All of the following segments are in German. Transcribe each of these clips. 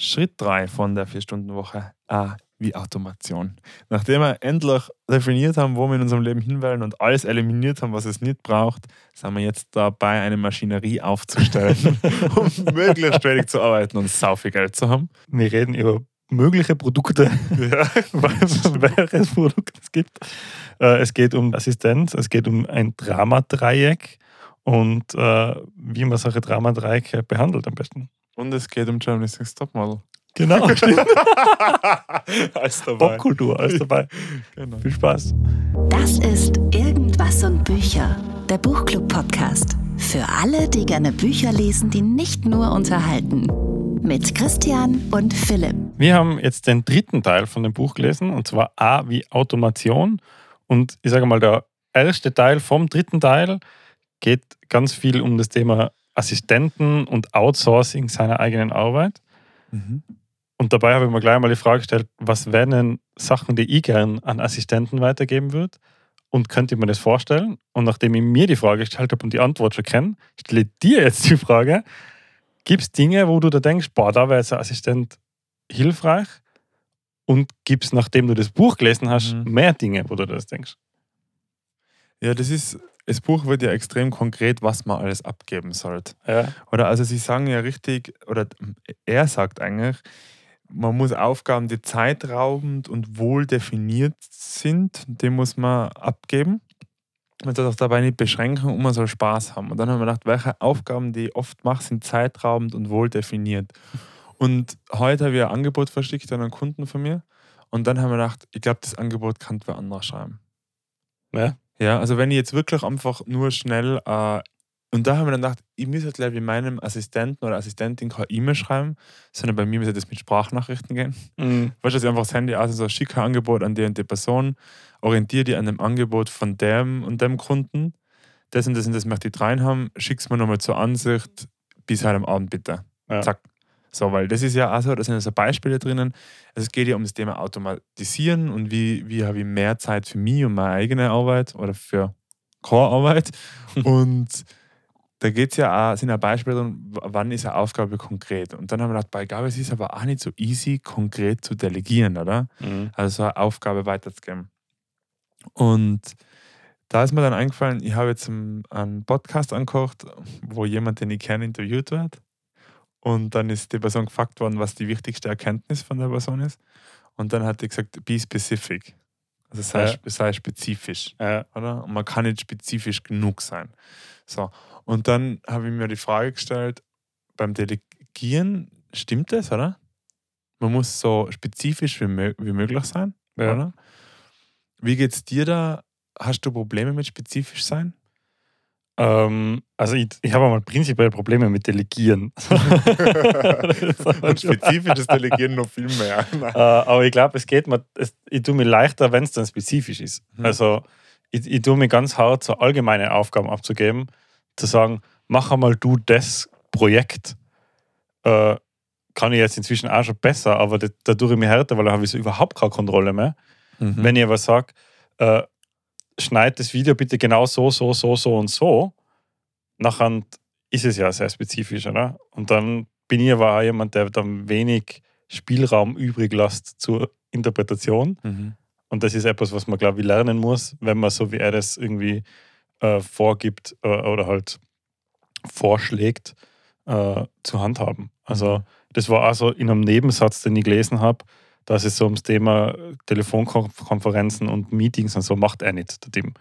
Schritt 3 von der 4-Stunden-Woche A wie Automation. Nachdem wir endlich definiert haben, wo wir in unserem Leben hinwollen und alles eliminiert haben, was es nicht braucht, sind wir jetzt dabei, eine Maschinerie aufzustellen, um möglichst wenig zu arbeiten und sau viel Geld zu haben. Wir reden über mögliche Produkte, ja. welches Produkt es gibt. Äh, es geht um Assistenz, es geht um ein Dramadreieck und äh, wie man solche Dramadreiecke behandelt am besten. Und es geht um Germany's Next Topmodel. Genau, stimmt. alles dabei. Popkultur, alles dabei. Genau. Viel Spaß. Das ist Irgendwas und Bücher, der Buchclub-Podcast. Für alle, die gerne Bücher lesen, die nicht nur unterhalten. Mit Christian und Philipp. Wir haben jetzt den dritten Teil von dem Buch gelesen, und zwar A wie Automation. Und ich sage mal, der erste Teil vom dritten Teil geht ganz viel um das Thema Assistenten und Outsourcing seiner eigenen Arbeit. Mhm. Und dabei habe ich mir gleich mal die Frage gestellt, was wären denn Sachen, die ich gern an Assistenten weitergeben würde? Und könnte ich mir das vorstellen? Und nachdem ich mir die Frage gestellt habe und die Antwort schon kenne, stelle ich dir jetzt die Frage, gibt es Dinge, wo du da denkst, boah, da wäre jetzt ein Assistent hilfreich? Und gibt es, nachdem du das Buch gelesen hast, mhm. mehr Dinge, wo du das denkst? Ja, das ist, das Buch wird ja extrem konkret, was man alles abgeben sollte. Ja. Oder also sie sagen ja richtig, oder er sagt eigentlich, man muss Aufgaben, die zeitraubend und wohl definiert sind, die muss man abgeben. Man soll auch dabei nicht beschränken und man soll Spaß haben. Und dann haben wir gedacht, welche Aufgaben, die ich oft mache, sind zeitraubend und wohl definiert. Und heute habe ich ein Angebot verschickt an einen Kunden von mir. Und dann haben wir gedacht, ich glaube, das Angebot kann wer anderes schreiben. Ja? Ja, also wenn ich jetzt wirklich einfach nur schnell äh, und da haben wir dann gedacht, ich muss jetzt gleich wie meinem Assistenten oder Assistentin keine E-Mail schreiben, sondern bei mir muss das mit Sprachnachrichten gehen. Mhm. Weißt du, dass ich einfach das Handy aus so schicke ein Angebot an die und die Person, orientiere die an dem Angebot von dem und dem Kunden. Das und das und das möchte ich rein haben, schick's mir nochmal zur Ansicht bis heute am Abend bitte. Ja. Zack. So, weil das ist ja auch so, da sind ja so Beispiele drinnen. Also es geht ja um das Thema Automatisieren und wie, wie habe ich mehr Zeit für mich und meine eigene Arbeit oder für Core-Arbeit. und da geht es ja auch, sind ja Beispiele drin, wann ist eine Aufgabe konkret. Und dann haben wir gedacht, bei Gabe, es ist aber auch nicht so easy, konkret zu delegieren, oder? Mhm. Also so eine Aufgabe weiterzugeben. Und da ist mir dann eingefallen, ich habe jetzt einen Podcast angekocht, wo jemand, den ich kenne, interviewt wird. Und dann ist die Person gefragt worden, was die wichtigste Erkenntnis von der Person ist. Und dann hat die gesagt, be specific. Also sei, ja. sei spezifisch. Ja. Oder? Und man kann nicht spezifisch genug sein. So. Und dann habe ich mir die Frage gestellt, beim Delegieren, stimmt das, oder? Man muss so spezifisch wie, wie möglich sein, ja. oder? Wie geht es dir da? Hast du Probleme mit spezifisch sein? Ähm, also ich, ich habe mal prinzipiell Probleme mit Delegieren. Und spezifisches Delegieren noch viel mehr. äh, aber ich glaube, es geht mir, es, ich tue mir leichter, wenn es dann spezifisch ist. Mhm. Also ich, ich tue mir ganz hart, so allgemeine Aufgaben abzugeben zu sagen, mach einmal du das Projekt, äh, kann ich jetzt inzwischen auch schon besser, aber da tue ich mir härter, weil da habe ich so überhaupt keine Kontrolle mehr. Mhm. Wenn ich aber sage, äh, schneid das Video bitte genau so, so, so, so und so, nachher ist es ja sehr spezifisch, oder? Und dann bin ich aber auch jemand, der dann wenig Spielraum übrig lässt zur Interpretation. Mhm. Und das ist etwas, was man, glaube ich, lernen muss, wenn man so wie er das irgendwie äh, vorgibt äh, oder halt vorschlägt, äh, zu handhaben. Also mhm. das war also in einem Nebensatz, den ich gelesen habe, dass es so ums Thema Telefonkonferenzen und Meetings und so macht er nicht, der Tim.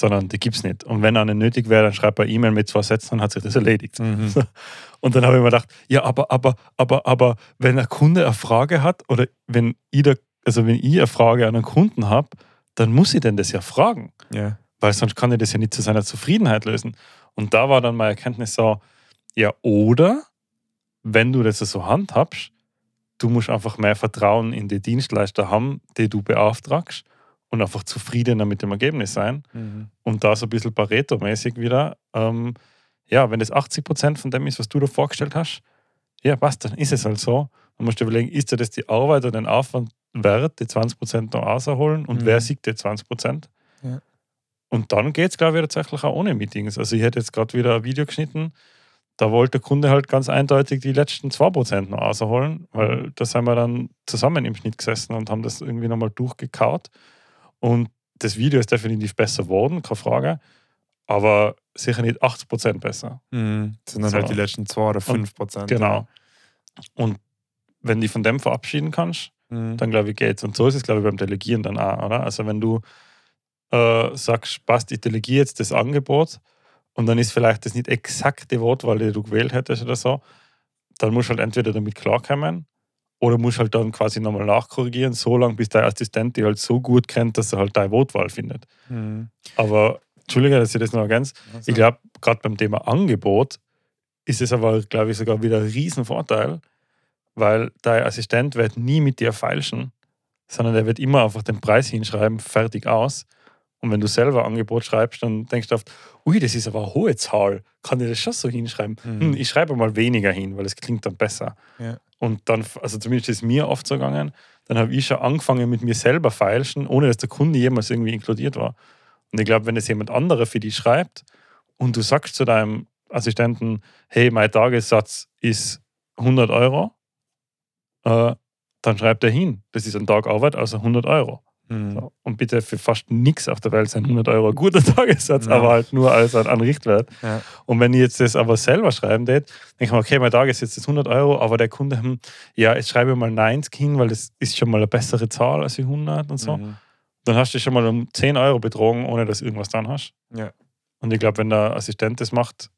Sondern die gibt es nicht. Und wenn einer nötig wäre, dann schreibt er E-Mail mit zwei Sätzen, dann hat sich das erledigt. Mhm. Und dann habe ich mir gedacht, ja, aber, aber, aber, aber, wenn ein Kunde eine Frage hat oder wenn ich, da, also wenn ich eine Frage an einen Kunden habe, dann muss ich denn das ja fragen. Ja weil sonst kann er das ja nicht zu seiner Zufriedenheit lösen. Und da war dann meine Erkenntnis so, ja, oder wenn du das so handhabst, du musst einfach mehr Vertrauen in die Dienstleister haben, die du beauftragst und einfach zufriedener mit dem Ergebnis sein. Mhm. Und da so ein bisschen Pareto-mäßig wieder, ähm, ja, wenn das 80 Prozent von dem ist, was du da vorgestellt hast, ja, passt, dann ist es halt so. Man muss dir überlegen, ist dir das die Arbeit oder den Aufwand wert, die 20 Prozent noch rauszuholen und mhm. wer sieht die 20 Prozent? Ja. Und dann geht es, glaube ich, tatsächlich auch ohne Meetings. Also ich hätte jetzt gerade wieder ein Video geschnitten, da wollte der Kunde halt ganz eindeutig die letzten 2% noch rausholen, weil da sind wir dann zusammen im Schnitt gesessen und haben das irgendwie nochmal durchgekaut. Und das Video ist definitiv besser geworden, keine Frage, aber sicher nicht 80% besser. Mhm. Sondern So. halt die letzten 2 oder 5 Prozent. Genau. Und wenn du von dem verabschieden kannst, Mhm. dann glaube ich geht's. Und so ist es, glaube ich, beim Delegieren dann auch, oder? Also wenn du äh, sagst, passt, ich delegiere jetzt das Angebot und dann ist vielleicht das nicht exakte Wortwahl, die du gewählt hättest oder so, dann musst du halt entweder damit klarkommen oder musst halt dann quasi nochmal nachkorrigieren, so lange, bis dein Assistent die halt so gut kennt, dass er halt deine Wortwahl findet. Mhm. Aber, Entschuldige, dass ich das noch ergänze, Also, ich glaube, gerade beim Thema Angebot ist es aber, glaube ich, sogar wieder ein Riesenvorteil, weil dein Assistent wird nie mit dir feilschen, sondern er wird immer einfach den Preis hinschreiben, fertig aus. Und wenn du selber Angebot schreibst, dann denkst du oft, ui, das ist aber eine hohe Zahl. Kann ich das schon so hinschreiben? Mhm. Hm, ich schreibe mal weniger hin, weil es klingt dann besser. Ja. Und dann, also zumindest ist mir oft so gegangen, dann habe ich schon angefangen mit mir selber feilschen, ohne dass der Kunde jemals irgendwie inkludiert war. Und ich glaube, wenn es jemand anderer für dich schreibt und du sagst zu deinem Assistenten, hey, mein Tagessatz ist 100 Euro, äh, dann schreibt er hin, das ist ein Tag Arbeit, also 100 Euro. Mhm. So. Und bitte für fast nichts auf der Welt sind 100 Euro ein guter Tagessatz, Ja. aber halt nur als ein, Richtwert. Ja. Und wenn ich jetzt das aber selber schreiben tät, denke ich mir, okay, mein Tagessatz ist 100 Euro, aber der Kunde, hm, ja, jetzt schreibe ich mal 90 hin, weil das ist schon mal eine bessere Zahl als die 100 und so. Mhm. Dann hast du schon mal um 10 Euro betrogen, ohne dass du irgendwas dran hast. Ja. Und ich glaube, wenn der Assistent das macht,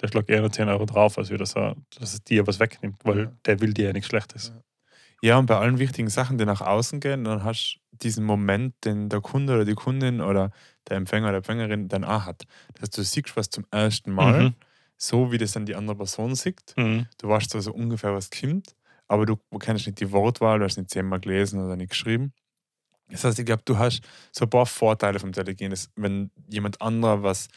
der schlägt eher nur 10 Euro drauf, als dass er, dass es dir was wegnimmt, weil der will dir ja nichts Schlechtes. Ja, und bei allen wichtigen Sachen, die nach außen gehen, dann hast du diesen Moment, den der Kunde oder die Kundin oder der Empfänger oder Empfängerin dann auch hat. Das heißt, du siehst was zum ersten Mal, Mhm. so wie das dann die andere Person sieht. Mhm. Du weißt zwar so ungefähr, was kommt, aber du kennst nicht die Wortwahl, du hast nicht zehnmal gelesen oder nicht geschrieben. Das heißt, ich glaube, du hast so ein paar Vorteile vom Delegieren, dass wenn jemand anderer was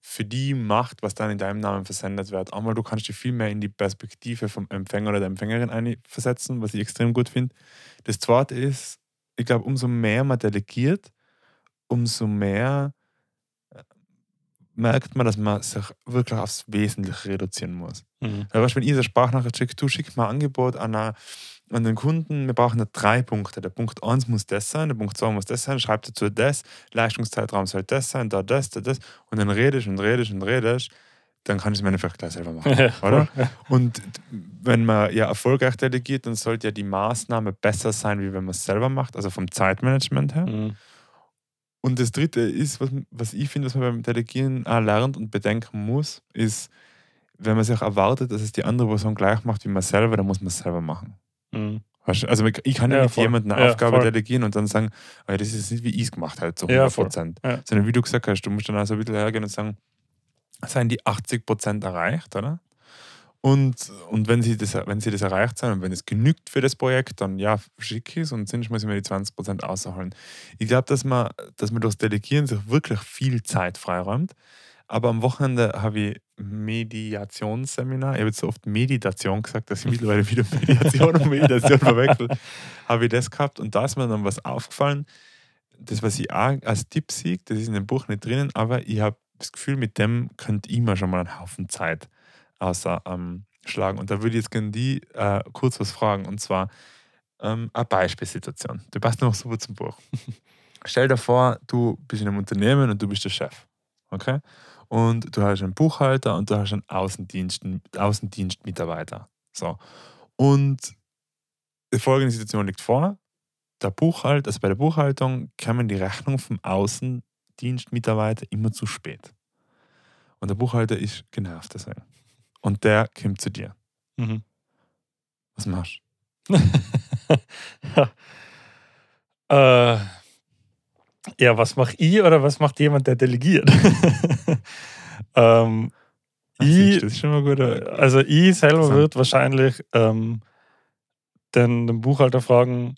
für die macht, was dann in deinem Namen versendet wird. Einmal, du kannst dich viel mehr in die Perspektive vom Empfänger oder der Empfängerin versetzen, was ich extrem gut finde. Das zweite ist, ich glaube, umso mehr man delegiert, umso mehr äh, merkt man, dass man sich wirklich aufs Wesentliche reduzieren muss. Mhm. Du, wenn ich eine Sprachnachricht schicke, du schickst mir ein Angebot an, eine, an den Kunden, wir brauchen da drei Punkte. Der Punkt 1 muss das sein, der Punkt 2 muss das sein, schreib dazu das, Leistungszeitraum soll das sein, da das, da das. Und dann redest und redest und redest, dann kann ich es mir einfach gleich selber machen. oder? Und wenn man ja erfolgreich delegiert, dann sollte ja die Maßnahme besser sein, wie wenn man es selber macht, also vom Zeitmanagement her. Mhm. Und das dritte ist, was, was ich finde, was man beim Delegieren auch lernt und bedenken muss, ist, wenn man sich erwartet, dass es die andere Person gleich macht wie man selber, dann muss man es selber machen. Mhm. Also ich kann ja, Ja, nicht jemandem eine Ja, Aufgabe voll. delegieren und dann sagen, "Ah, das ist nicht, wie ich es gemacht habe, zu Ja, 100 voll. Prozent. Ja. Sondern wie du gesagt hast, du musst dann also ein bisschen hergehen und sagen, seien die 80 Prozent erreicht, oder? Und, und wenn, sie das, wenn sie das erreicht sind und wenn es genügt für das Projekt, dann ja, schick es und sonst muss ich mir die 20 Prozent außerholen. Ich glaube, dass man, dass man durchs Delegieren sich wirklich viel Zeit freiräumt. Aber am Wochenende habe ich Mediationsseminar, ich habe jetzt so oft Meditation gesagt, dass ich mittlerweile wieder Mediation und Meditation verwechsel, habe ich das gehabt und da ist mir dann was aufgefallen, das, was ich auch als Tipp sehe, das ist in dem Buch nicht drinnen, aber ich habe das Gefühl, mit dem könnte ich mir schon mal einen Haufen Zeit außer ähm, schlagen. Und da würde ich jetzt gerne die äh, kurz was fragen. Und zwar ähm, eine Beispielsituation. Du passt noch super zum Buch. Stell dir vor, du bist in einem Unternehmen und du bist der Chef. Okay? Und du hast einen Buchhalter und du hast einen Außendienst, Außendienstmitarbeiter. So. Und die folgende Situation liegt vor. Der Buchhalter, also bei der Buchhaltung kommen die Rechnung vom Außendienstmitarbeiter immer zu spät. Und der Buchhalter ist genervt deswegen. Und der kommt zu dir. Mhm. Was machst äh, ja, was mache ich oder was macht jemand, der delegiert? ähm, du? ich, das ist schon mal gut. also ich selber würde wahrscheinlich ähm, den, den Buchhalter fragen,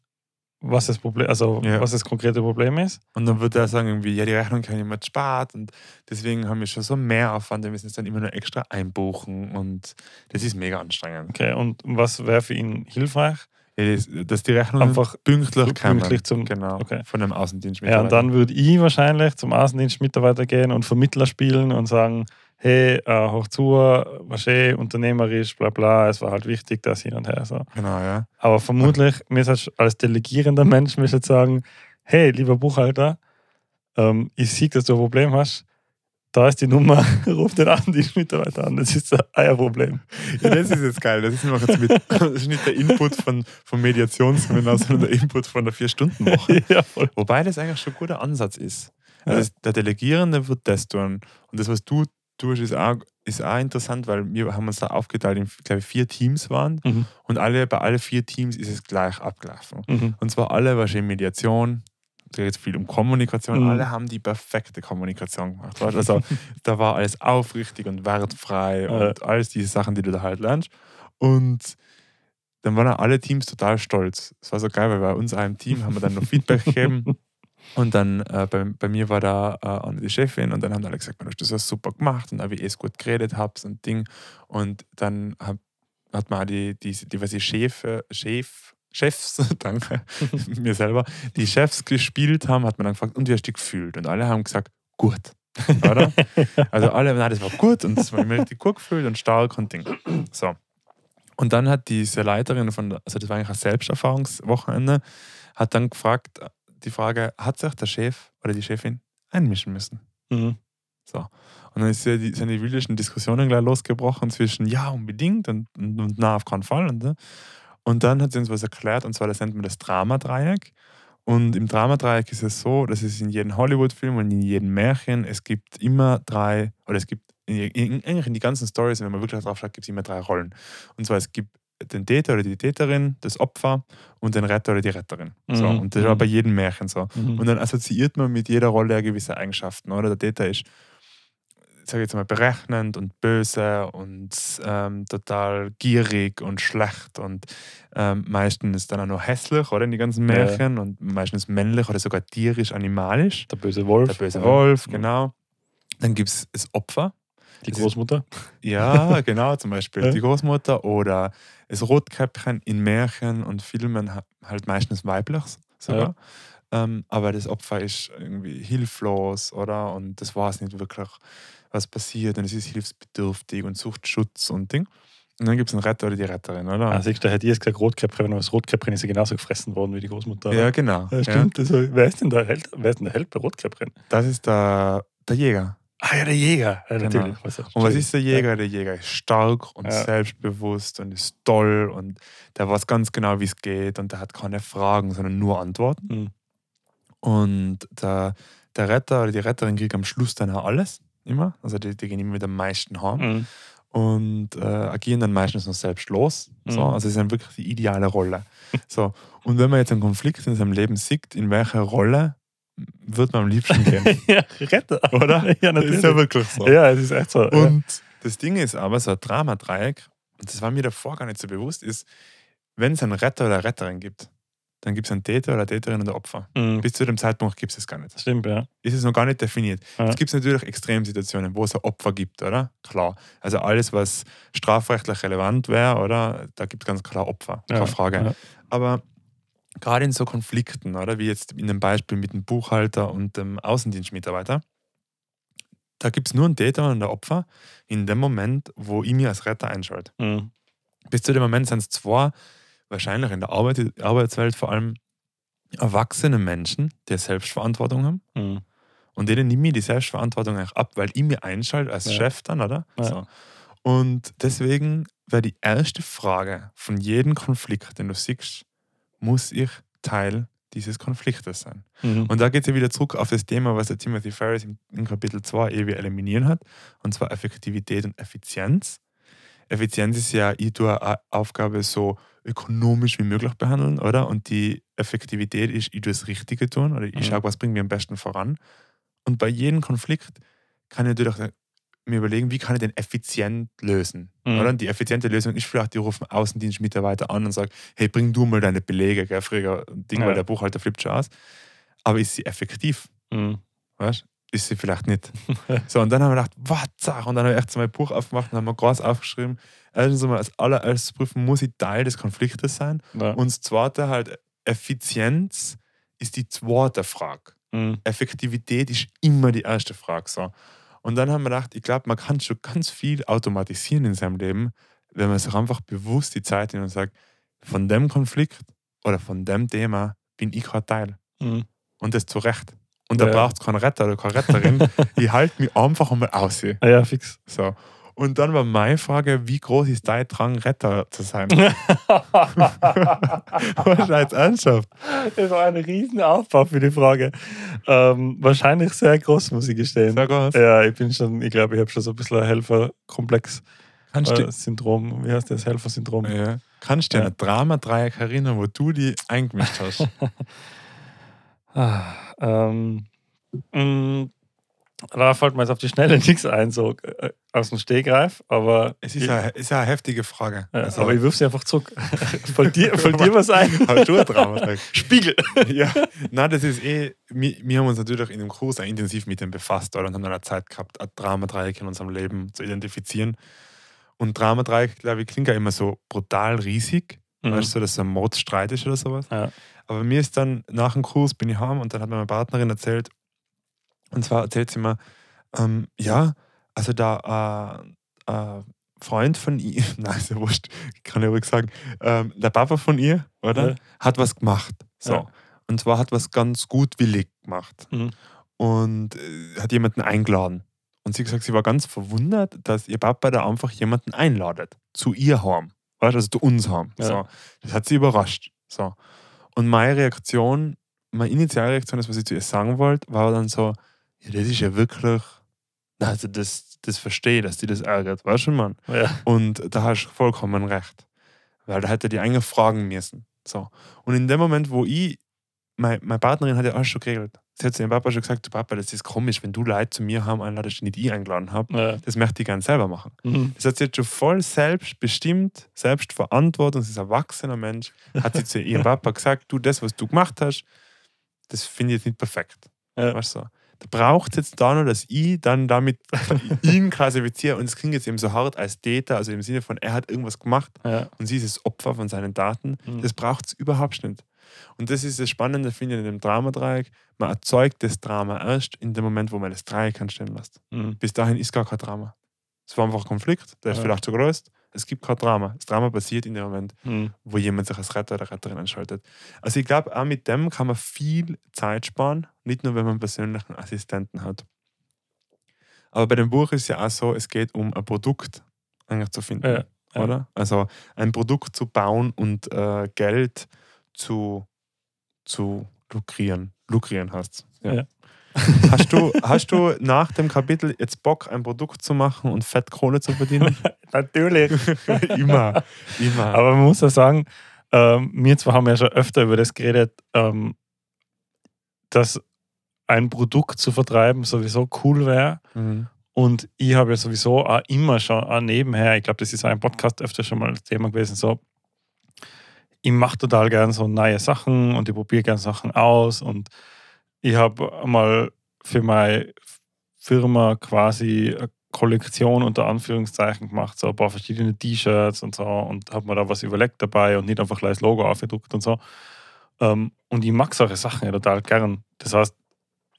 was das Problem, also Ja. was das konkrete Problem ist. Und dann wird er sagen, irgendwie, ja, die Rechnung kann jemand spart und deswegen haben wir schon so mehr Aufwand, wir müssen es dann immer nur extra einbuchen und das ist mega anstrengend. Okay, und was wäre für ihn hilfreich? Ja, das, dass die Rechnung Einfach pünktlich pünktlich zum- Genau, okay. von einem Außendienst. Ja, und dann würde ich wahrscheinlich zum Außendienstmitarbeiter gehen und Vermittler spielen und sagen, hey, äh, hoch zu, was eh unternehmerisch, bla bla, es war halt wichtig, das hin und her. So. Genau, ja. Aber vermutlich, mir als delegierender Mensch, müsste ich sagen, hey, lieber Buchhalter, ähm, ich sehe, dass du ein Problem hast, da ist die Nummer, ruf den an, die Mitarbeiter an. Das ist ein Problem. Ja, das ist jetzt geil. Das ist, jetzt mit, das ist nicht der Input von, vom Mediationsseminar, sondern der Input von der Vier-Stunden-Woche. Ja, Wobei das eigentlich schon ein guter Ansatz ist. Also der Delegierende wird das tun. Und das, was du tust, ist auch, ist auch interessant, weil wir haben uns da aufgeteilt in, glaube ich, vier Teams waren. Mhm. Und alle, bei allen vier Teams ist es gleich abgelaufen. Mhm. Und zwar alle wahrscheinlich Mediation, da geht es viel um Kommunikation. Mhm. Alle haben die perfekte Kommunikation gemacht. Also da war alles aufrichtig und wertfrei und alles diese Sachen, die du da halt lernst. Und dann waren alle Teams total stolz. Es war so geil, weil bei uns einem Team haben wir dann noch Feedback gegeben. Und dann äh, bei, bei mir war da äh, die Chefin und dann haben alle gesagt, du hast das ja super gemacht und wie ich es gut geredet habe und Ding. Und dann hab, hat man die, die, die, was ich Chef, Chef, Chefs, danke, mir selber, die Chefs gespielt haben, hat man dann gefragt, und wie hast du dich gefühlt? Und alle haben gesagt, gut. Oder? also alle, nein, das war gut und das war mir richtig gut gefühlt und stark und Ding. So. Und dann hat diese Leiterin von, also das war eigentlich ein Selbsterfahrungswochenende, hat dann gefragt, die Frage, hat sich der Chef oder die Chefin einmischen müssen? Mhm. So. Und dann ist ja die, sind die wildesten Diskussionen gleich losgebrochen zwischen ja, unbedingt und, und, und na, auf keinen Fall. Und, und dann hat sie uns was erklärt, und zwar das nennt man das Dramadreieck. Und im Dramadreieck ist es so, dass es in jedem Hollywood-Film und in jedem Märchen, es gibt immer drei, oder es gibt eigentlich in, in, in, die ganzen Stories, wenn man wirklich drauf schaut, gibt es immer drei Rollen. Und zwar es gibt den Täter oder die Täterin, das Opfer und den Retter oder die Retterin. Mhm. So, und das war bei jedem Märchen so. Mhm. Und dann assoziiert man mit jeder Rolle gewisse Eigenschaften. Oder der Täter ist sage jetzt mal, berechnend und böse und ähm, total gierig und schlecht und ähm, meistens dann auch noch hässlich, oder in die ganzen Märchen ja. und meistens männlich oder sogar tierisch, animalisch. Der böse Wolf. Der böse Wolf, ja. genau. Dann gibt es das Opfer. Die Großmutter? ja, genau, zum Beispiel ja. die Großmutter oder das Rotkäppchen in Märchen und Filmen halt meistens weiblich sogar. Ähm, aber das Opfer ist irgendwie hilflos, oder? Und das es nicht wirklich was passiert und es ist hilfsbedürftig und sucht Schutz und Ding. Und dann gibt es einen Retter oder die Retterin, oder? Also ich, da hätte ich jetzt gesagt, Rotkäppchen, wenn das Rotkäppchen ist ja genauso gefressen worden wie die Großmutter. Ja, genau. Ja, stimmt. Ja. Also, wer, ist denn der Held, wer ist denn der Held bei Rotkäppchen? Das ist der, der Jäger. Ah ja, der Jäger. Ja, genau. natürlich. Und was ist der Jäger? Ja. Der Jäger ist stark und ja. selbstbewusst und ist toll und der weiß ganz genau, wie es geht und der hat keine Fragen, sondern nur Antworten. Mhm. Und der, der Retter oder die Retterin kriegt am Schluss dann auch alles immer. Also die, die gehen immer mit am meisten haben. Mhm. Und äh, agieren dann meistens noch selbst los. So. Mhm. Also es ist dann wirklich die ideale Rolle. so. Und wenn man jetzt einen Konflikt in seinem Leben sieht, in welcher Rolle wird man am liebsten gehen? ja, Retter. Oder? ja, natürlich. Ist ja wirklich so. Ja, es ist echt so. Und ja. das Ding ist aber, so ein Dramadreieck, und das war mir davor gar nicht so bewusst, ist, wenn es einen Retter oder eine Retterin gibt, dann gibt es einen Täter oder Täterin und ein Opfer. Mhm. Bis zu dem Zeitpunkt gibt es es gar nicht. Stimmt, ja. Ist es noch gar nicht definiert. Ja. Es gibt natürlich Extremsituationen, wo es ein Opfer gibt, oder? Klar. Also alles, was strafrechtlich relevant wäre, oder? Da gibt es ganz klar Opfer. Keine ja. Frage. Ja. Aber gerade in so Konflikten, oder? Wie jetzt in dem Beispiel mit dem Buchhalter und dem Außendienstmitarbeiter, da gibt es nur einen Täter und ein Opfer in dem Moment, wo ich mir als Retter einschalte. Mhm. Bis zu dem Moment sind es zwei wahrscheinlich in der Arbeit, Arbeitswelt vor allem erwachsene Menschen, die Selbstverantwortung haben. Mhm. Und denen nehme ich die Selbstverantwortung eigentlich ab, weil ich mir einschalte als ja. Chef dann, oder? Ja. So. Und deswegen wäre die erste Frage von jedem Konflikt, den du siehst, muss ich Teil dieses Konfliktes sein? Mhm. Und da geht es ja wieder zurück auf das Thema, was der Timothy Ferris in Kapitel 2 ewig eliminieren hat, und zwar Effektivität und Effizienz. Effizienz ist ja, ich tue eine Aufgabe so ökonomisch wie möglich behandeln, oder? Und die Effektivität ist, ich tue das Richtige tun oder ich mhm. schaue, was bringt mir am besten voran. Und bei jedem Konflikt kann ich natürlich mir überlegen, wie kann ich den effizient lösen. Mhm. Oder? Und die effiziente Lösung ist vielleicht, die rufen Außendienstmitarbeiter an und sagen, hey, bring du mal deine Belege, gell, früher Ding, ja. weil der Buchhalter flippt schon aus. Aber ist sie effektiv? Mhm. Weißt? Ist sie vielleicht nicht. so, und dann haben wir gedacht, was? Und dann habe ich echt so mein Buch aufgemacht und haben wir groß aufgeschrieben, erstens einmal als allererstes prüfen, muss ich Teil des Konfliktes sein? Ja. Und das zweite halt, Effizienz ist die zweite Frage. Mhm. Effektivität ist immer die erste Frage. So. Und dann haben wir gedacht, ich glaube, man kann schon ganz viel automatisieren in seinem Leben, wenn man sich einfach bewusst die Zeit nimmt und sagt, von dem Konflikt oder von dem Thema bin ich gerade Teil. Mhm. Und das zu Recht. Und da Ja. braucht es keinen Retter oder keine Retterin. ich halte mich einfach einmal aus. Ah ja, fix. So. Und dann war meine Frage, wie groß ist dein Drang, Retter zu sein? Als ernsthaft? Das war ein riesen Aufbau für die Frage. Ähm, wahrscheinlich sehr groß, muss ich gestehen. Sag was. Ja, ich bin schon, ich glaube, ich habe schon so ein bisschen ein Helferkomplex. Kannst Äh, Syndrom, wie heißt das? Helfersyndrom. ja. Kannst du dir Ja. ein Drama-Dreieck erinnern, wo du die eingemischt hast? Ah, ähm, mh, da fällt mir jetzt auf die Schnelle nichts ein, so äh, aus dem Stegreif, aber, Es ist ich, eine, ist eine heftige Frage. ja, Also, aber ich wirf sie einfach zurück. fällt, dir, fällt dir was ein? Spiegel! ja, nein, das ist eh, wir, wir haben uns natürlich in dem Kurs auch intensiv mit dem befasst oder, und haben dann auch Zeit gehabt, ein Dramadreieck in unserem Leben zu identifizieren. Und Dramadreieck, glaube ich, klingt ja immer so brutal riesig, Mhm. weißt du, dass es ein Mordstreit ist oder sowas. Ja. Aber mir ist dann nach dem Kurs bin ich heim und dann hat mir meine Partnerin erzählt, und zwar erzählt sie mir, ähm, ja, also da äh, äh, Freund von ihr, nein, ist ja wurscht, kann ich ruhig sagen, ähm, der Papa von ihr, oder? Ja. Hat was gemacht. So. Ja. Und zwar hat was ganz gutwillig gemacht. Mhm. Und äh, hat jemanden eingeladen. Und sie gesagt, sie war ganz verwundert, dass ihr Papa da einfach jemanden einladet. Zu ihr. Weißt du, also zu uns heim. Ja. So. Das hat sie überrascht. So. Und meine Reaktion, meine initiale Reaktion, das, was ich zu ihr sagen wollte, war dann so, ja, das ist ja wirklich, also das, das verstehe ich, dass die das ärgert. Weißt du, Mann? Ja. Und da hast du vollkommen recht. Weil da hätte die eigentlich fragen müssen. So. Und in dem Moment, wo ich, meine, meine Partnerin hat ja alles schon geregelt. Sie hat zu ihrem Papa schon gesagt, du Papa, das ist komisch, wenn du Leute zu mir haben einladest, die nicht ich eingeladen habe. Ja. Das möchte ich gerne selber machen. Mhm. Das hat sie jetzt schon voll selbstbestimmt, selbstverantwortung, sie ist ein erwachsener Mensch, hat sie zu ihrem Papa gesagt, du, das, was du gemacht hast, das finde ich jetzt nicht perfekt. Ja. Weißt du? Braucht es jetzt da noch, dass ich dann damit ihn klassifiziere und es klingt jetzt eben so hart als Täter, also im Sinne von, er hat irgendwas gemacht Ja. und sie ist das Opfer von seinen Daten. Mhm. Das braucht es überhaupt nicht. Und das ist das Spannende, finde ich, in dem Dramadreieck. Man erzeugt das Drama erst in dem Moment, wo man das Dreieck anstehen lässt. Mhm. Bis dahin ist gar kein Drama. Es war einfach ein Konflikt, der ist Ja. vielleicht zu groß. Es gibt kein Drama. Das Drama passiert in dem Moment, Mhm. wo jemand sich als Retter oder Retterin entschaltet. Also ich glaube, auch mit dem kann man viel Zeit sparen, nicht nur, wenn man einen persönlichen Assistenten hat. Aber bei dem Buch ist ja auch so, es geht um ein Produkt eigentlich zu finden, Ja, ja. oder? Also ein Produkt zu bauen und äh, Geld zu, zu lukrieren. Lukrieren heißt ja. Ja. Hast, du, hast du nach dem Kapitel jetzt Bock, ein Produkt zu machen und Fettkohle zu verdienen? Natürlich. immer, immer. Aber man muss ja sagen, ähm, wir zwar haben ja schon öfter über das geredet, ähm, dass ein Produkt zu vertreiben sowieso cool wäre. Mhm. Und ich habe ja sowieso auch immer schon auch nebenher, ich glaube, das ist auch im Podcast öfter schon mal das Thema gewesen, so, ich mache total gern so neue Sachen und ich probiere gern Sachen aus und ich habe mal für meine Firma quasi eine Kollektion unter Anführungszeichen gemacht, so ein paar verschiedene T-Shirts und so und habe mir da was überlegt dabei und nicht einfach gleich das Logo aufgedruckt und so. Ähm, Und ich mag solche Sachen ja total gern. Das heißt,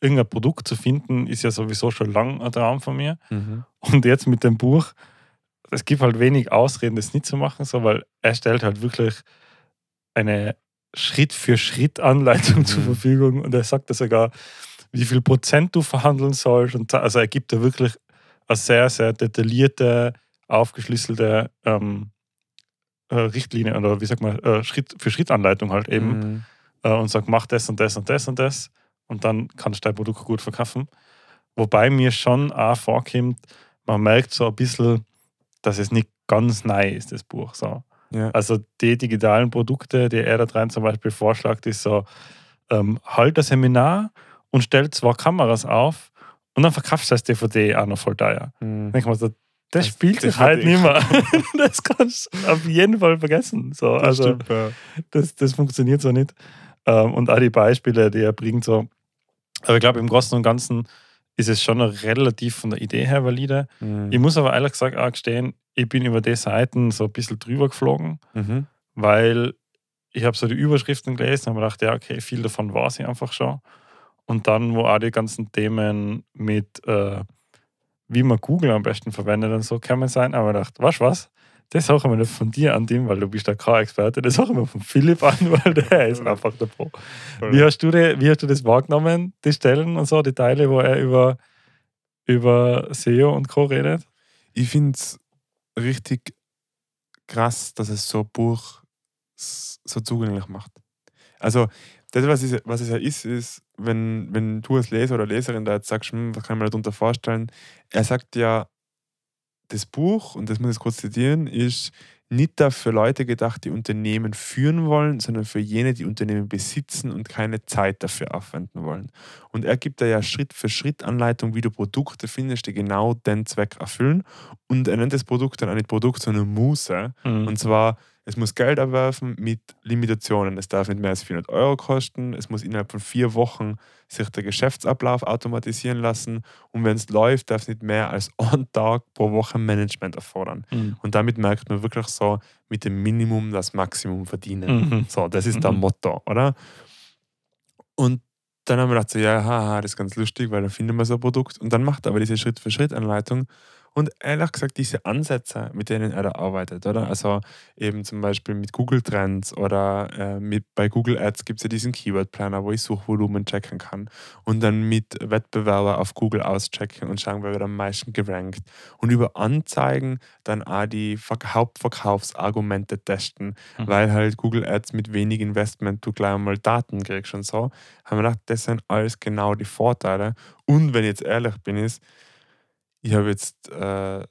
irgendein Produkt zu finden, ist ja sowieso schon lang ein Traum von mir. Mhm. Und jetzt mit dem Buch, es gibt halt wenig Ausreden, das nicht zu machen, so, weil er stellt halt wirklich eine Schritt-für-Schritt-Anleitung Mhm. zur Verfügung und er sagt sogar, wie viel Prozent du verhandeln sollst. Und also er gibt da wirklich eine sehr, sehr detaillierte, aufgeschlüsselte ähm, äh, Richtlinie oder wie sagt man, äh, Schritt-für-Schritt-Anleitung halt eben Mhm. äh, und sagt, mach das und das und das und das und dann kannst du dein Produkt gut verkaufen. Wobei mir schon auch vorkommt, man merkt so ein bisschen, dass es nicht ganz neu ist, das Buch. So. Ja. Also die digitalen Produkte, die er da drin zum Beispiel vorschlägt, ist so, ähm, halt ein Seminar und stell zwei Kameras auf und dann verkaufst du das DVD auch noch voll teuer. Mhm. Ich mir so, das, Das spielt sich halt nicht mehr. das kannst du auf jeden Fall vergessen. So, Das also, stimmt, ja. das, das funktioniert so nicht. Ähm, und auch die Beispiele, die er bringt, so. Aber ich glaube, im Großen und Ganzen ist es schon noch relativ von der Idee her valide. Mhm. Ich muss aber ehrlich gesagt auch gestehen, ich bin über die Seiten so ein bisschen drüber geflogen, Mhm. weil ich habe so die Überschriften gelesen und mir gedacht, ja, okay, viel davon weiß ich einfach schon. Und dann, wo auch die ganzen Themen mit, äh, wie man Google am besten verwendet und so kann man sein. Aber ich dachte, weißt du was? Das sagen wir nicht von dir an dem, weil du bist der K-Experte. Das sagen wir von Philipp an, weil der ist einfach der Pro. Wie hast, du die, wie hast du das wahrgenommen, die Stellen und so, die Teile, wo er über, über SEO und Co. redet? Ich finde es richtig krass, dass es so ein Buch so zugänglich macht. Also, das, was es, was es ja ist, ist, wenn, wenn du als Leser oder Leserin da jetzt sagst, hm, was kann mir darunter vorstellen, er sagt ja, das Buch, und das muss ich kurz zitieren, ist nicht dafür Leute gedacht, die Unternehmen führen wollen, sondern für jene, die Unternehmen besitzen und keine Zeit dafür aufwenden wollen. Und er gibt da ja Schritt für Schritt Anleitung, wie du Produkte findest, die genau den Zweck erfüllen. Und er nennt das Produkt dann auch nicht Produkt, sondern Muse. Mhm. Und zwar es muss Geld erwerfen mit Limitationen. Es darf nicht mehr als 400 Euro kosten. Es muss innerhalb von vier Wochen sich der Geschäftsablauf automatisieren lassen. Und wenn es läuft, darf es nicht mehr als einen Tag pro Woche Management erfordern. Mhm. Und damit merkt man wirklich so, mit dem Minimum das Maximum verdienen. Mhm. So, das ist mhm. der Motto, oder? Und dann haben wir gedacht, so, ja, haha, das ist ganz lustig, weil dann finden wir so ein Produkt. Und dann macht er aber diese Schritt-für-Schritt-Anleitung und ehrlich gesagt, diese Ansätze, mit denen er da arbeitet, oder? Also eben zum Beispiel mit Google Trends oder äh, mit, bei Google Ads gibt es ja diesen Keyword Planner, wo ich Suchvolumen checken kann und dann mit Wettbewerber auf Google auschecken und schauen, wer wird am meisten gerankt. Und über Anzeigen dann auch die Hauptverkaufsargumente testen, mhm. weil halt Google Ads mit wenig Investment du gleich einmal Daten kriegst und so. Haben wir gedacht, das sind alles genau die Vorteile. Und wenn ich jetzt ehrlich bin, ist, ich habe jetzt, äh,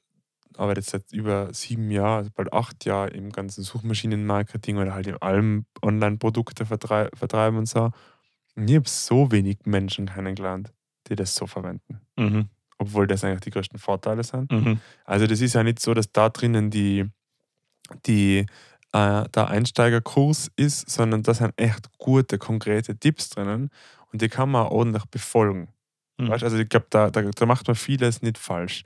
arbeite jetzt seit über sieben Jahren, also bald acht Jahre im ganzen Suchmaschinenmarketing oder halt in allem Online-Produkte vertrei vertreiben und so. Und ich habe so wenig Menschen kennengelernt, die das so verwenden. Mhm. Obwohl das eigentlich die größten Vorteile sind. Mhm. Also das ist ja nicht so, dass da drinnen die, die äh, der Einsteigerkurs ist, sondern da sind echt gute, konkrete Tipps drinnen und die kann man ordentlich befolgen. Mhm. Weißt? Also ich glaube, da, da, da, macht man vieles nicht falsch.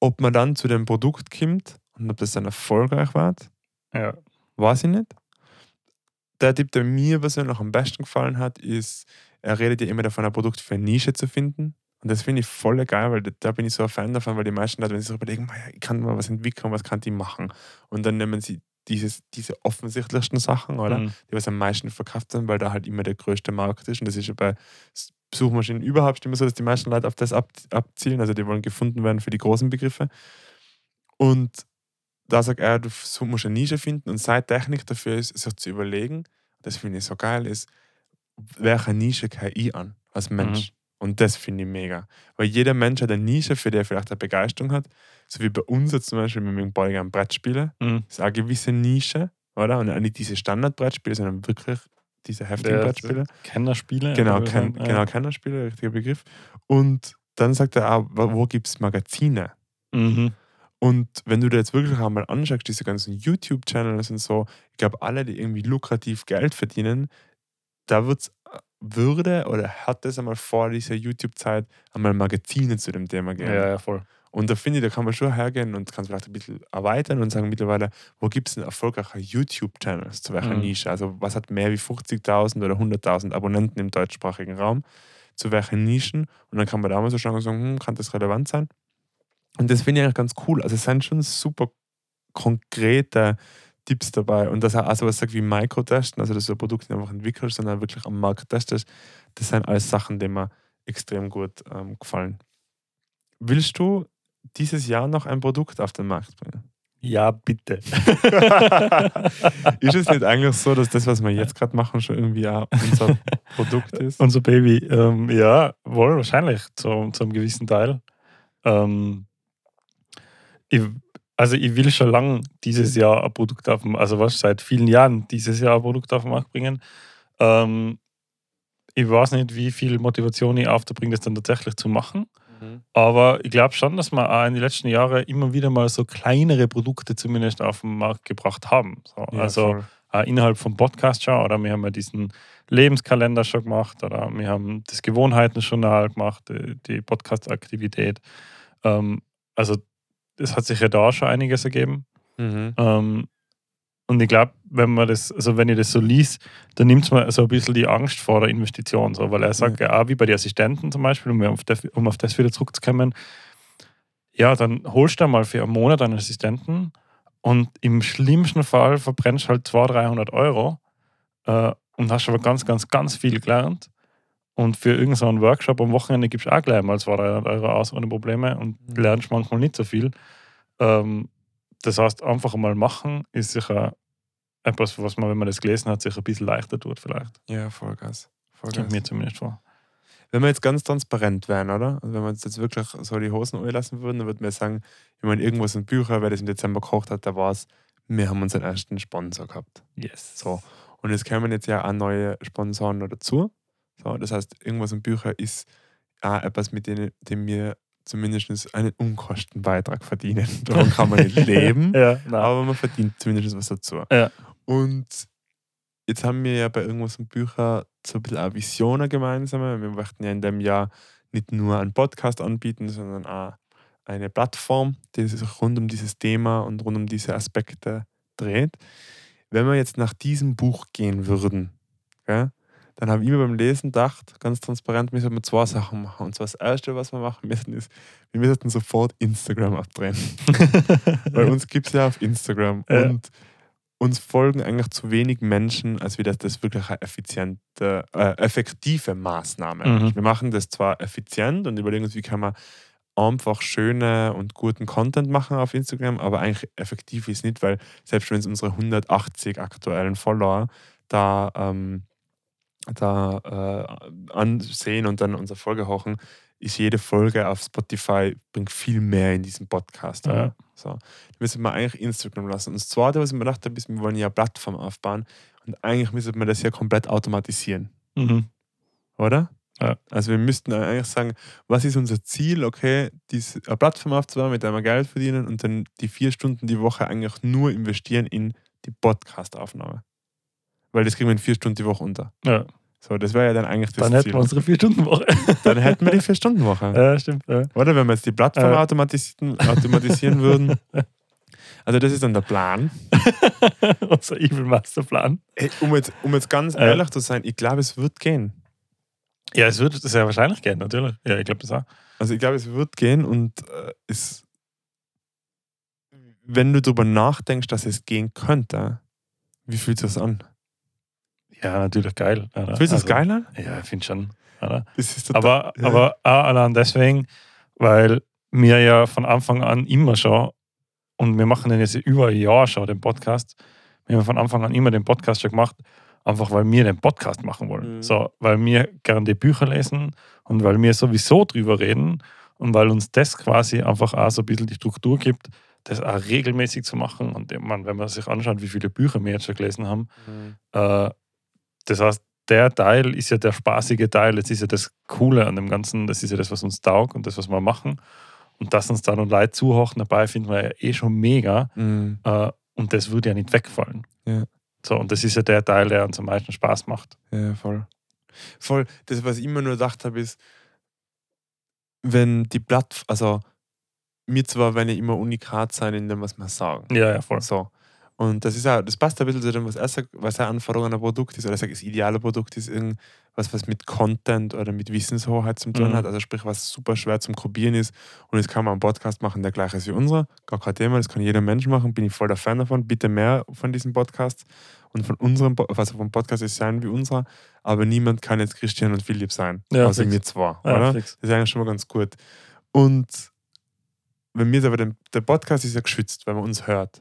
Ob man dann zu dem Produkt kommt und ob das dann erfolgreich wird, ja. weiß ich nicht. Der Tipp, der mir persönlich am besten gefallen hat, ist, er redet ja immer davon, ein Produkt für eine Nische zu finden. Und das finde ich voll geil, weil da bin ich so ein Fan davon, weil die meisten Leute, wenn sie sich überlegen, ich kann mal was entwickeln, was kann die machen? Und dann nehmen sie dieses, diese offensichtlichsten Sachen, oder? Mhm. Die was am meisten verkauft sind, weil da halt immer der größte Markt ist. Und das ist ja bei Suchmaschinen überhaupt immer so, dass die meisten Leute auf das ab, abzielen. Also die wollen gefunden werden für die großen Begriffe. Und da sagt er, du musst eine Nische finden und seine Technik dafür ist, sich zu überlegen, das finde ich so geil, ist, welche Nische kann ich an als Mensch? Mhm. Und das finde ich mega. Weil jeder Mensch hat eine Nische, für die er vielleicht eine Begeisterung hat. So wie bei uns jetzt zum Beispiel, wir mögen beide gerne Brettspiele. Mhm. Das ist eine gewisse Nische, oder? Und nicht diese Standardbrettspiele, sondern wirklich diese heftigen ja, Brettspiele. Kennerspiele. Genau, ken, ja. genau, Kennerspiele, richtiger Begriff. Und dann sagt er auch, wo gibt es Magazine? Mhm. Und wenn du dir jetzt wirklich einmal anschaust, diese ganzen YouTube-Channels und so, ich glaube, alle, die irgendwie lukrativ Geld verdienen, da wird's, würde oder hat es einmal vor dieser YouTube-Zeit einmal Magazine zu dem Thema geben. Ja, ja, voll. Und da finde ich, da kann man schon hergehen und kann vielleicht ein bisschen erweitern und sagen mittlerweile, wo gibt es denn erfolgreiche YouTube-Channels zu welcher mhm. Nische? Also was hat mehr wie 50.000 oder 100.000 Abonnenten im deutschsprachigen Raum? Zu welchen Nischen? Und dann kann man da mal so schauen und sagen, hm, kann das relevant sein? Und das finde ich eigentlich ganz cool. Also es sind schon super konkrete Tipps dabei. Und dass er auch sowas sagt wie Microtesten, also dass du ein Produkt nicht einfach entwickelst, sondern wirklich am Markt testest, das sind alles Sachen, die mir extrem gut ähm, gefallen. Willst du dieses Jahr noch ein Produkt auf den Markt bringen? Ja, bitte. ist es nicht eigentlich so, dass das, was wir jetzt gerade machen, schon irgendwie auch unser Produkt ist? Unser Baby, ähm, ja, wohl wahrscheinlich zu, zu einem gewissen Teil. Ähm, ich, also ich will schon lange dieses Jahr ein Produkt auf dem, also was seit vielen Jahren dieses Jahr ein Produkt auf den Markt bringen. Ähm, ich weiß nicht, wie viel Motivation ich aufbringe, das dann tatsächlich zu machen. Mhm. Aber ich glaube schon, dass wir auch in den letzten Jahren immer wieder mal so kleinere Produkte zumindest auf den Markt gebracht haben. So, ja, also äh, innerhalb vom Podcast schon, oder wir haben ja diesen Lebenskalender schon gemacht, oder wir haben das Gewohnheitenjournal gemacht, die, die Podcast-Aktivität. Ähm, also es hat sich ja da schon einiges ergeben. Mhm. Ähm, und ich glaube, wenn man das, also wenn ich das so liest, dann nimmt es mir so ein bisschen die Angst vor der Investition. So, weil er sagt, ja, auch wie bei den Assistenten zum Beispiel, um auf, das, um auf das wieder zurückzukommen, ja, dann holst du mal für einen Monat einen Assistenten und im schlimmsten Fall verbrennst du halt 200, 300 Euro äh, und hast aber ganz, ganz, ganz viel gelernt. Und für irgendeinen so Workshop am Wochenende gibst du auch gleich mal 200, 300 Euro aus ohne Probleme und Mhm. lernst manchmal nicht so viel. Ähm, das heißt, einfach mal machen ist sicher etwas, was man, wenn man das gelesen hat, sich ein bisschen leichter tut, vielleicht. Ja, Vollgas. Kommt Vollgas. mir zumindest vor. Wenn wir jetzt ganz transparent wären, oder? Also wenn wir uns jetzt wirklich so die Hosen lassen würden, dann würden wir sagen, ich meine, irgendwo sind Bücher, wer das im Dezember gekocht hat, da war es, wir haben unseren ersten Sponsor gehabt. Yes. So. Und es kommen jetzt ja auch neue Sponsoren noch dazu. So, das heißt, irgendwas in Bücher ist auch etwas, mit dem, dem wir zumindest einen Unkostenbeitrag verdienen. Darum kann man nicht leben, Ja, aber man verdient zumindest was dazu. Ja. Und jetzt haben wir ja bei irgendwas in Bücher so ein bisschen auch Visionen gemeinsam. Wir möchten ja in dem Jahr nicht nur einen Podcast anbieten, sondern auch eine Plattform, die sich rund um dieses Thema und rund um diese Aspekte dreht. Wenn wir jetzt nach diesem Buch gehen würden, gell, dann habe ich mir beim Lesen gedacht, ganz transparent, wir sollten zwei Sachen machen. Und zwar das Erste, was wir machen müssen, ist, wir müssen sofort Instagram abdrehen. Weil uns gibt es ja auf Instagram. Ja. Und uns folgen eigentlich zu wenig Menschen, als wir das, das wirklich eine effiziente, äh, effektive Maßnahme Mhm. Wir machen das zwar effizient und überlegen uns, wie kann man einfach schöne und guten Content machen auf Instagram, aber eigentlich effektiv ist nicht, weil selbst wenn es unsere 180 aktuellen Follower da, ähm, da äh, ansehen und dann unsere Folge hochen, ist jede Folge auf Spotify bringt viel mehr in diesen Podcast. Ja. So. Da müssen wir eigentlich Instagram lassen. Und das Zweite, was ich mir gedacht habe, ist, wir wollen ja eine Plattform aufbauen und eigentlich müsste man das ja komplett automatisieren, Mhm. oder? Ja. Also wir müssten eigentlich sagen, was ist unser Ziel? Okay, diese eine Plattform aufzubauen, mit der wir Geld verdienen und dann die vier Stunden die Woche eigentlich nur investieren in die Podcast-Aufnahme. Weil das kriegen wir in vier Stunden die Woche unter. Ja. So, das wäre ja dann eigentlich das Dann hätten Ziel. wir unsere Vier-Stunden-Woche. dann hätten wir die Vier-Stunden-Woche. ja, stimmt. Ja. Oder wenn wir jetzt die Plattform Ja. automatisieren, automatisieren würden. Also das ist dann der Plan. Unser Evil Masterplan. Ey, um, jetzt, um jetzt ganz Ja. ehrlich zu sein, ich glaube, es wird gehen. Ja, es wird sehr wahrscheinlich gehen, natürlich. Ja, ich glaube das auch. Also ich glaube, es wird gehen und äh, es, wenn du darüber nachdenkst, dass es gehen könnte, wie fühlt sich das an? Ja, natürlich geil. Oder? Fühlt sich das Also, geil an? Ja, ich finde schon. Oder? Aber, ja. aber auch allein deswegen, weil wir ja von Anfang an immer schon, und wir machen den jetzt über ein Jahr schon, den Podcast, wir haben von Anfang an immer den Podcast schon gemacht, einfach weil wir den Podcast machen wollen. Mhm. So, weil wir gerne die Bücher lesen und weil wir sowieso drüber reden und weil uns das quasi einfach auch so ein bisschen die Struktur gibt, das auch regelmäßig zu machen. Und meine, wenn man sich anschaut, wie viele Bücher wir jetzt schon gelesen haben, Mhm. äh, das heißt, der Teil ist ja der spaßige Teil. Das ist ja das Coole an dem Ganzen. Das ist ja das, was uns taugt und das, was wir machen. Und dass uns da noch Leute zuhören dabei, finden wir ja eh schon mega. Mhm. Äh, und das würde ja nicht wegfallen. Ja. So, und das ist ja der Teil, der uns am meisten Spaß macht. Ja, voll. Voll. Das, was ich immer nur gedacht habe, ist, wenn die Plattform, also mir zwar, wenn ich immer unikat sein in dem, was wir sagen. Ja, ja, voll. So. Und das ist auch, das passt ein bisschen zu dem, was er sagt, was er Anforderung an ein Produkt ist. Oder er sagt, das ideale Produkt ist irgendwas, was mit Content oder mit Wissenshoheit zu tun Mhm. hat. Also sprich, was super schwer zum Kopieren ist. Und jetzt kann man einen Podcast machen, der gleich ist wie unserer. Gar kein Thema, das kann jeder Mensch machen. Bin ich voll der Fan davon. Bitte mehr von diesen Podcasts. Und von unserem, also vom Podcast ist sein wie unserer. Aber niemand kann jetzt Christian und Philipp sein. Ja, außer fix. mir zwei. Ja, oder? fix. Das ist eigentlich schon mal ganz gut. Und wenn wir aber der Podcast ist ja geschützt, wenn man uns hört.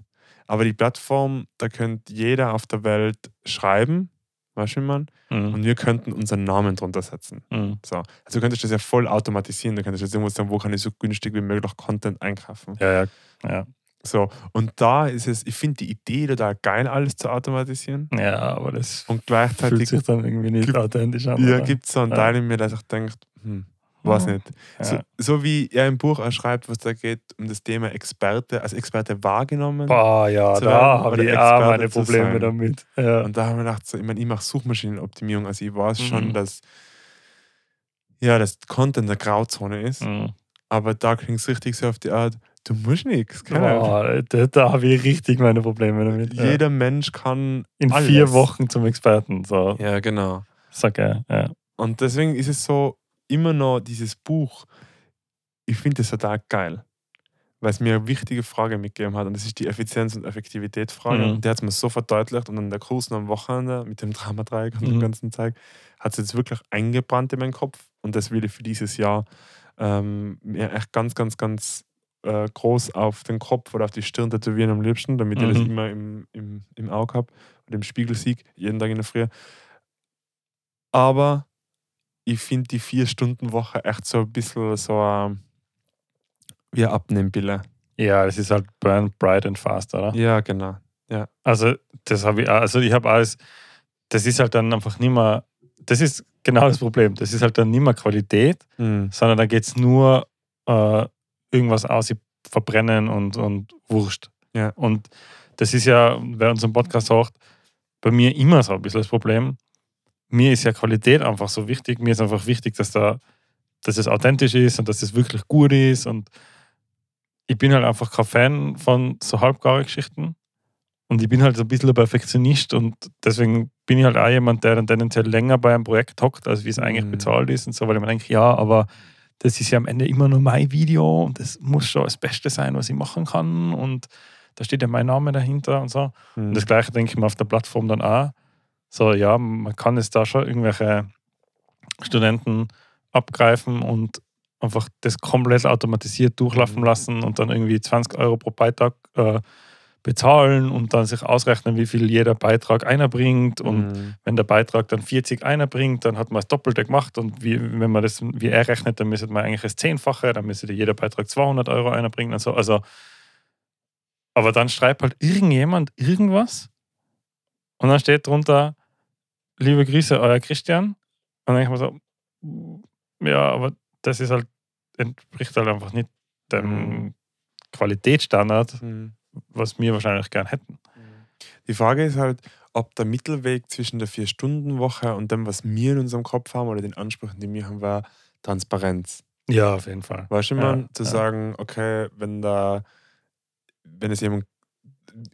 Aber die Plattform, da könnte jeder auf der Welt schreiben, weißt du, man? Mhm. Und wir könnten unseren Namen drunter setzen. Mhm. So. Also du könntest das ja voll automatisieren. Du könntest jetzt irgendwo sagen, wo kann ich so günstig wie möglich Content einkaufen. Ja, ja. ja. So. Und da ist es, ich finde die Idee total geil, alles zu automatisieren. Ja, aber das Und fühlt gleichzeitig sich dann irgendwie nicht gibt- authentisch an. ja, gibt es so einen Ja. Teil in mir, der sich denkt, hm, weiß Ja. nicht. So, Ja. so wie er im Buch auch schreibt, was da geht um das Thema Experte, als Experte wahrgenommen. Boah, ja, da habe ich auch Experte meine zu Probleme damit. Ja. Und da haben wir gedacht, so, ich meine, ich mache Suchmaschinenoptimierung, also ich weiß schon, Mhm. dass ja, dass Content eine Grauzone ist, Mhm. aber da klingt es richtig so auf die Art, du musst nichts. Boah, da, da habe ich richtig meine Probleme damit. ja. Jeder Mensch kann In alles. vier Wochen zum Experten. So. Ja, genau. Sag ja. ja. Und deswegen ist es so immer noch dieses Buch, ich finde das total geil. weil es mir eine wichtige Frage mitgegeben hat und das ist die Effizienz- und Effektivitätsfrage. Mhm. Und der hat es mir so verdeutlicht und an der Kursen am Wochenende mit dem Dramadreieck und Mhm. dem ganzen Zeug hat es jetzt wirklich eingebrannt in meinen Kopf und das will ich für dieses Jahr ähm, mir echt ganz, ganz, ganz äh, groß auf den Kopf oder auf die Stirn tätowieren am liebsten, damit ich das Mhm. immer im, im, im Auge habe und im Spiegel sehe, jeden Tag in der Früh. Aber ich finde die Vier-Stunden-Woche echt so ein bisschen so ähm, wie eine Abnehmpille. Ja, das ist halt Burn Bright and Fast, oder? Ja, genau. Also, das habe ich auch, also ich habe alles, das ist halt dann einfach nicht mehr, das ist genau das Problem. Das ist halt dann nicht mehr Qualität, Mhm. sondern da geht es nur äh, irgendwas aus, verbrennen und, und Wurscht. Ja. Und das ist ja, wer unseren Podcast sagt, bei mir immer so ein bisschen das Problem. Mir ist ja Qualität einfach so wichtig. Mir ist einfach wichtig, dass, da, dass es authentisch ist und dass es wirklich gut ist. Und ich bin halt einfach kein Fan von so halbgare Geschichten. Und ich bin halt so ein bisschen ein Perfektionist und deswegen bin ich halt auch jemand, der dann tendenziell länger bei einem Projekt hockt, als wie es eigentlich Mhm. bezahlt ist und so, weil ich mir denke, ja, aber das ist ja am Ende immer nur mein Video und das muss schon das Beste sein, was ich machen kann und da steht ja mein Name dahinter und so. Mhm. Und das Gleiche denke ich mir auf der Plattform dann auch. So, ja, man kann es da schon irgendwelche Studenten abgreifen und einfach das komplett automatisiert durchlaufen Mhm. lassen und dann irgendwie 20 Euro pro Beitrag äh, bezahlen und dann sich ausrechnen, wie viel jeder Beitrag einer bringt. Und Mhm. wenn der Beitrag dann 40 einer bringt, dann hat man das Doppelte gemacht. Und wie, wenn man das wie er rechnet, dann müsste man eigentlich das Zehnfache, dann müsste jeder Beitrag 200 Euro einer bringen. Also, also, aber dann schreibt halt irgendjemand irgendwas und dann steht drunter, liebe Grüße, euer Christian. Und dann denke ich mir so, ja, aber das ist halt, entspricht halt einfach nicht dem Mhm. Qualitätsstandard, Mhm. was wir wahrscheinlich gern hätten. Die Frage ist halt, ob der Mittelweg zwischen der Vier-Stunden-Woche und dem, was wir in unserem Kopf haben oder den Ansprüchen, die wir haben, war Transparenz. Ja, auf jeden Fall. Weißt du, Ja, man, zu ja. sagen, okay, wenn da, wenn es jemand,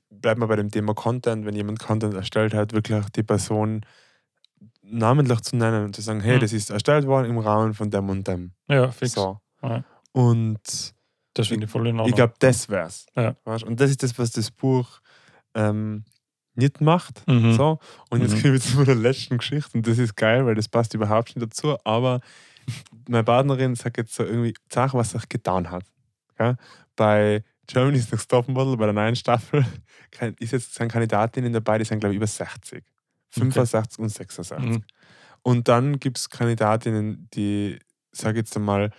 bleibt mal bei dem Thema Content, wenn jemand Content erstellt hat, wirklich die Person namentlich zu nennen und zu sagen, hey, Mhm. das ist erstellt worden im Rahmen von dem und dem. Ja, fix. So. Ja. Und Das finde ich voll in Ordnung. ich glaube, das wär's. Ja. Weißt? Und das ist das, was das Buch ähm, nicht macht. Mhm. So. Und jetzt Mhm. kommen wir zu meiner letzten Geschichte und das ist geil, weil das passt überhaupt nicht dazu. Aber meine Partnerin sagt jetzt so irgendwie, sag, was sich getan hat. Gell? Bei Germany's Next Top Model, bei der neuen Staffel, ist jetzt sind Kandidatinnen dabei, die sind, glaube ich, über 60. 65 und 66. Mhm. Und dann gibt es Kandidatinnen, die, sag jetzt einmal,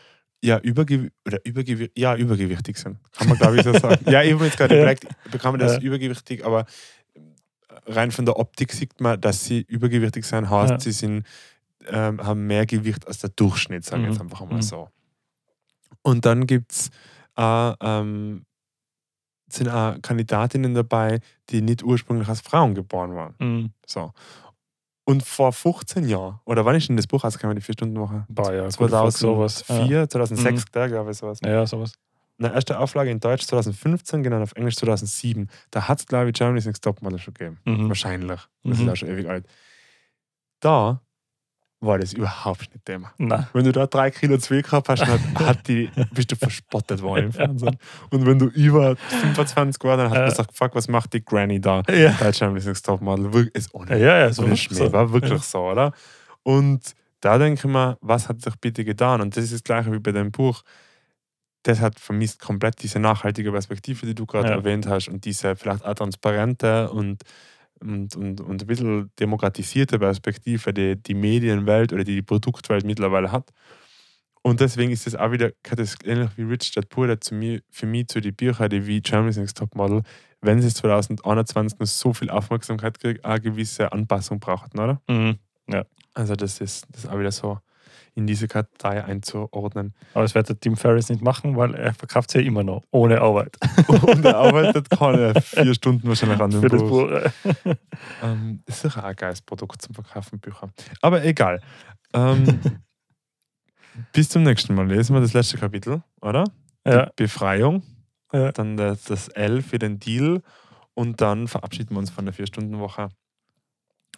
ja, übergew oder übergew ja, übergewichtig sind. Kann man, glaube ich, so sagen. ja, ich habe jetzt gerade überlegt, bekomme das Ja. übergewichtig, aber rein von der Optik sieht man, dass sie übergewichtig sind, heißt, Ja. sie sind, ähm, haben mehr Gewicht als der Durchschnitt, sagen wir Mhm. jetzt einfach einmal Mhm. so. Und dann gibt es ähm, sind auch Kandidatinnen dabei, die nicht ursprünglich als Frauen geboren waren. Mhm. So. Und vor 15 Jahren, oder wann ist denn das Buch rausgekommen, die 4-Stunden-Woche? Boah, ja, gut, 2004, Ja. 2006, der, glaube ich, sowas. ja, sowas. Eine erste Auflage in Deutsch 2015, genau auf Englisch 2007. Da hat es, glaube ich, Germany's Next Topmodel schon gegeben. Mhm. Wahrscheinlich. Das Mhm. ist auch schon ewig alt. Da war das überhaupt nicht Thema. Nein. Wenn du da drei Kilo zu viel gehabt hast, dann hat, die, bist du verspottet worden im Fernsehen. Und wenn du über 25 warst, dann hat man Ja. gesagt, fuck, was macht die Granny da? Ja. Germany's Next Topmodel. Wirklich, ist ohne Ja, ja, so so. ein Schmäh, war wirklich so, oder? Und da denke ich mir, was hat sich bitte getan? Und das ist das Gleiche wie bei deinem Buch. Das hat vermisst komplett diese nachhaltige Perspektive, die du gerade Ja. erwähnt hast und diese vielleicht auch transparente und, und, und, und ein bisschen demokratisierte Perspektive, die die Medienwelt oder die die Produktwelt mittlerweile hat. Und deswegen ist es auch wieder das ähnlich wie Rich Dad Poor Dad zu mir, für mich zu den Büchern, die wie Germany's Next Top Model, wenn sie 2021 noch so viel Aufmerksamkeit kriegt, eine gewisse Anpassung brauchten, oder? Mhm. Also das ist, das ist auch wieder so in diese Kartei einzuordnen. Aber das wird der Tim Ferriss nicht machen, weil er verkauft sie ja immer noch, ohne Arbeit. Und er arbeitet keine vier Stunden wahrscheinlich an dem Für das Buch. Buch. Ähm, ist sicher auch ein geiles Produkt zum Verkaufen, Bücher. Aber egal. Ähm, bis zum nächsten Mal lesen wir das letzte Kapitel, oder? Ja. Die Befreiung. Ja. Dann das, das L für den Deal. Und dann verabschieden wir uns von der Vier-Stunden-Woche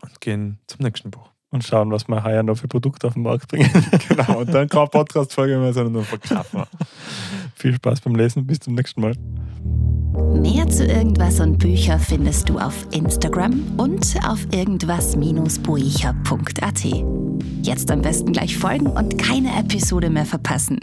und gehen zum nächsten Buch. Und schauen, was wir heuer noch für Produkte auf den Markt bringen. Genau, und dann keine Podcast-Folge mehr, sondern nur verkaufen. Viel Spaß beim Lesen. Bis zum nächsten Mal. Mehr zu irgendwas und Bücher findest du auf Instagram und auf irgendwas-buicher.at. Jetzt am besten gleich folgen und keine Episode mehr verpassen.